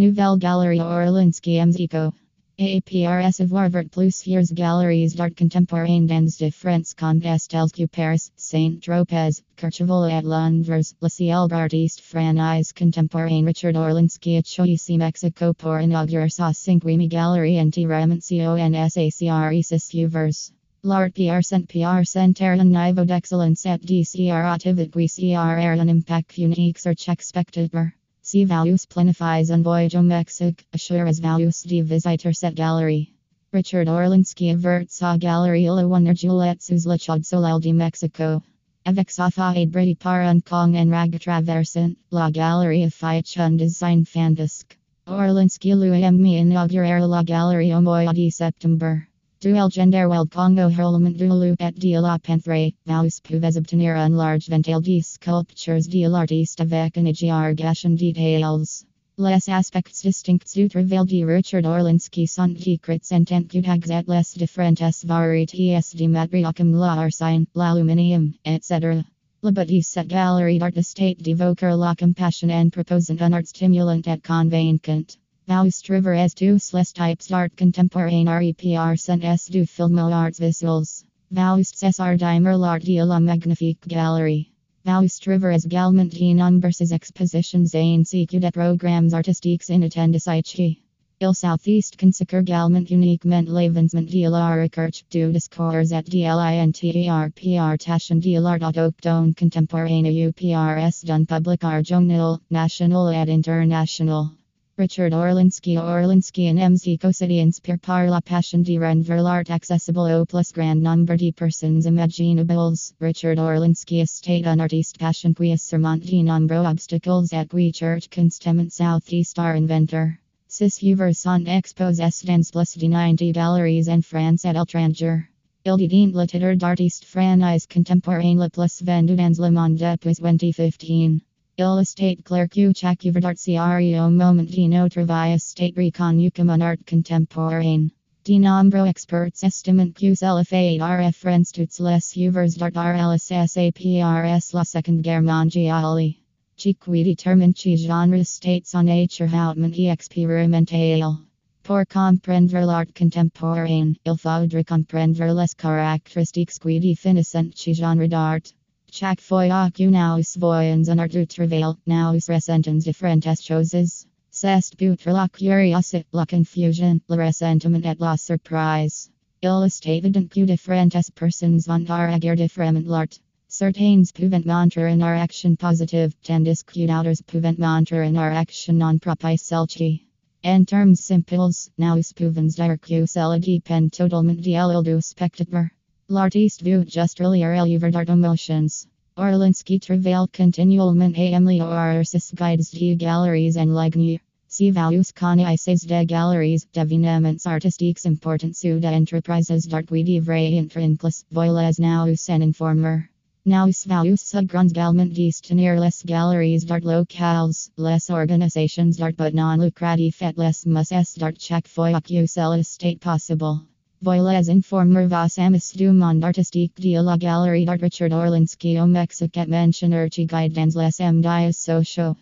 Nouvelle Galerie Orlinski Mexico. APRS of Warvert plus years Galeries d'Art Contemporain dans différents contextes tels que Paris, Saint Tropez, Courchevel et Londres, Le Ciel d'Artiste Franise Contemporain Richard Orlinski at Choisi Mexico pour inaugurer sa cinquième galerie anti Ramencionsacre 6 Uvers. L'art PR cent PR center un niveau d'excellence at DCR activit CR un impact unique search expected. See values planifies un voyage Mexique, assures values de visitor set gallery. Richard Orlinski averts sa galerie la wonder Juliette sous la chaude soleil de Mexico. Avec sa faide brady par un kong en rag traversant, la galerie affiche un design fantasque. Orlinski lui me inaugurer la galerie au mois de septembre. Duel gender weld Congo hurlement du loup et de la penthre, vaus pouvez obtenir un large ventail de sculptures de l'artiste avec un gachon details. Les aspects distincts du travail de Richard Orlinski sont décrits en tant que et les différentes varietés de matériaux comme l'arsine, l'aluminium, etc. La bâtie cette galerie d'artistes d'évoquer la compassion en proposant un art stimulant et convaincant. Faust River as tous les types d'art contemporain REPR sont s du filmo arts visuals. Faust César Dimer l'art de la magnifique River is également de nombreuses expositions ainsi que des programmes artistiques in attendance. Il Southeast consacre également uniquement la recherche du discours et de l'interprétation de l'art autochtone contemporain UPRS d'un public argential, national et international. Richard Orlinski Orlinski and MZ City inspire par la passion de rendre l'art accessible au plus grand nombre de personnes imaginables. Richard Orlinski estate un artiste passion qui surmonte de nombreux obstacles et qui church constamment southeast art inventor. Six uvers sont exposés dans plus de 90 galeries en France et l'étranger. Il devient le titre d'artiste français contemporain le plus vendu dans le monde depuis 2015. Il estate clerc chaque crio moment de notre vie estate reconnu comme un art contemporain. De nombreux experts estiment que référence toutes les œuvres d'art LSSAPRS la Seconde Guerre mondiale. Qui détermine que genre state son nature hautement expérimental. Pour comprendre l'art contemporain, il faudra comprendre les caractéristiques qui définissent ce genre d'art. Chaque fois que nous voyons un art du travail, nous ressentons différentes choses. C'est but la curiosité, la confusion, le ressentiment et la surprise. Il est évident que différentes personnes vont regarder différemment l'art. Certains peuvent montrer une action positive, tandis que d'autres peuvent montrer une action non propice celle En termes simples, nous pouvons dire que cela dépend totalement de l'île du spectateur. L'artiste veut juste relire l'œuvre d'art emotions. Orlinski travaille continuellement et améliore guides de galeries en ligne. Si vous connaissez des galeries d'événements artistiques importants ou d'entreprises d'art qui devraient être en place, voyez nous en informer. Nous vous également de soutenir les galeries d'art locales, les organisations d'art but non lucratif et les musées d'art chaque fois que cela est possible. Voiles informer amis du monde artistique de la galerie d'art Richard Orlinski au Mexique et mentionner guide dans les médias sociaux.